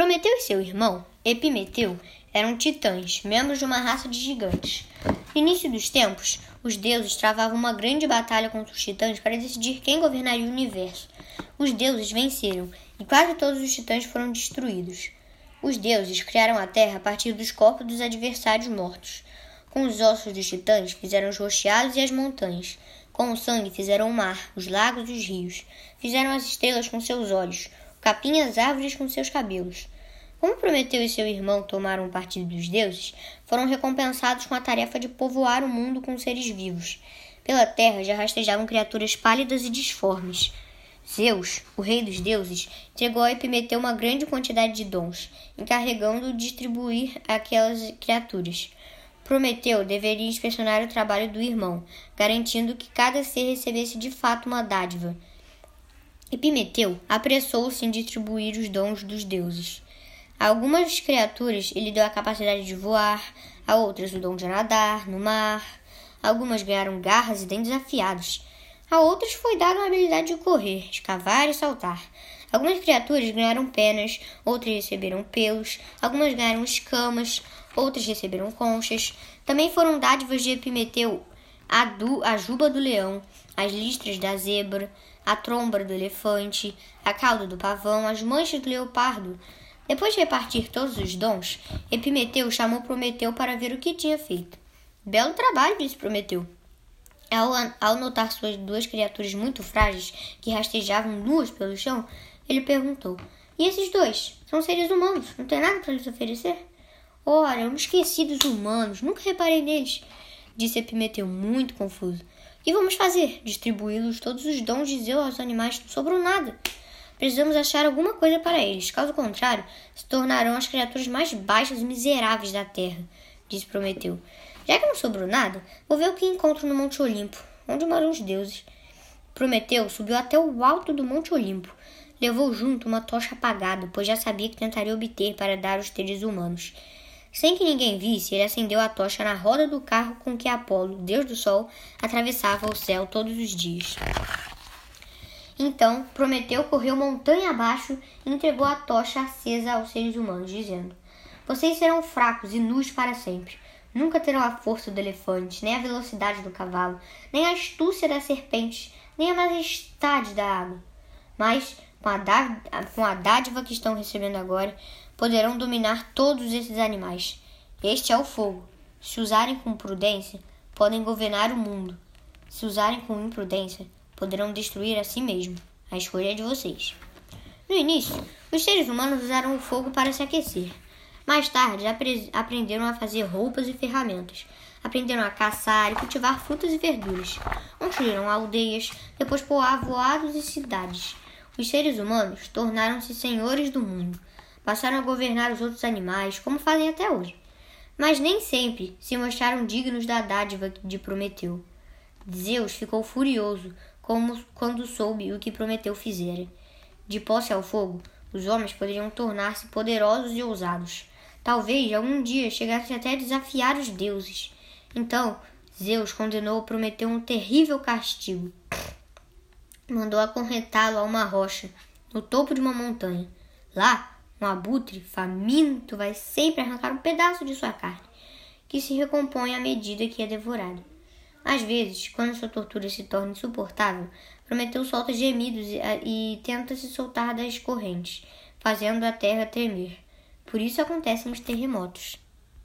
Prometeu e seu irmão, Epimeteu, eram titãs, membros de uma raça de gigantes. No início dos tempos, os deuses travavam uma grande batalha contra os titãs para decidir quem governaria o universo. Os deuses venceram e quase todos os titãs foram destruídos. Os deuses criaram a terra a partir dos corpos dos adversários mortos. Com os ossos dos titãs fizeram os rocheados e as montanhas. Com o sangue fizeram o mar, os lagos e os rios. Fizeram as estrelas com seus olhos, capim as árvores com seus cabelos. Como Prometeu e seu irmão tomaram o partido dos deuses, foram recompensados com a tarefa de povoar o mundo com seres vivos. Pela terra já rastejavam criaturas pálidas e disformes. Zeus, o rei dos deuses, entregou a Epimeteu uma grande quantidade de dons, encarregando-o de distribuir aquelas criaturas. Prometeu deveria inspecionar o trabalho do irmão, garantindo que cada ser recebesse de fato uma dádiva. Epimeteu apressou-se em distribuir os dons dos deuses. A algumas criaturas ele deu a capacidade de voar, a outras o dom de nadar no mar. Algumas ganharam garras e dentes afiados. A outras foi dada a habilidade de correr, escavar e saltar. Algumas criaturas ganharam penas, outras receberam pelos, algumas ganharam escamas, outras receberam conchas. Também foram dádivas de Epimeteu a, du, a juba do leão, as listras da zebra, a tromba do elefante, a cauda do pavão, as manchas do leopardo. Depois de repartir todos os dons, Epimeteu chamou Prometeu para ver o que tinha feito. Belo trabalho, disse Prometeu. Ao, ao notar suas duas criaturas muito frágeis que rastejavam nuas pelo chão, ele perguntou: E esses dois? São seres humanos, não tem nada para lhes oferecer? Ora, eu me esqueci dos humanos, nunca reparei neles, disse Epimeteu, muito confuso. Que vamos fazer? Distribuí-los todos os dons de Zeus aos animais, não sobrou nada. Precisamos achar alguma coisa para eles, caso contrário, se tornarão as criaturas mais baixas e miseráveis da terra, disse Prometeu. Já que não sobrou nada, vou ver o que encontro no Monte Olimpo, onde moram os deuses. Prometeu subiu até o alto do Monte Olimpo. Levou junto uma tocha apagada, pois já sabia que tentaria obter para dar aos seres humanos. Sem que ninguém visse, ele acendeu a tocha na roda do carro com que Apolo, deus do sol, atravessava o céu todos os dias. Então Prometeu correu montanha abaixo e entregou a tocha acesa aos seres humanos, dizendo: Vocês serão fracos e nus para sempre. Nunca terão a força do elefante, nem a velocidade do cavalo, nem a astúcia da serpente, nem a majestade da água. Mas, com a, com a dádiva que estão recebendo agora, poderão dominar todos esses animais. Este é o fogo. Se usarem com prudência, podem governar o mundo. Se usarem com imprudência, poderão destruir a si mesmo. A escolha é de vocês. No início, os seres humanos usaram o fogo para se aquecer. Mais tarde, apre aprenderam a fazer roupas e ferramentas. Aprenderam a caçar e cultivar frutas e verduras. Construíram aldeias, depois povoados e cidades. Os seres humanos tornaram-se senhores do mundo passaram a governar os outros animais, como fazem até hoje. Mas nem sempre se mostraram dignos da dádiva de Prometeu. Zeus ficou furioso como quando soube o que Prometeu fizera. De posse ao fogo, os homens poderiam tornar-se poderosos e ousados. Talvez algum dia chegassem até a desafiar os deuses. Então, Zeus condenou Prometeu um terrível castigo. Mandou acorrentá-lo a uma rocha, no topo de uma montanha. Lá, um abutre faminto vai sempre arrancar um pedaço de sua carne, que se recompõe à medida que é devorado. Às vezes, quando sua tortura se torna insuportável, Prometeu solta gemidos e, e tenta se soltar das correntes, fazendo a terra tremer. Por isso acontecem os terremotos.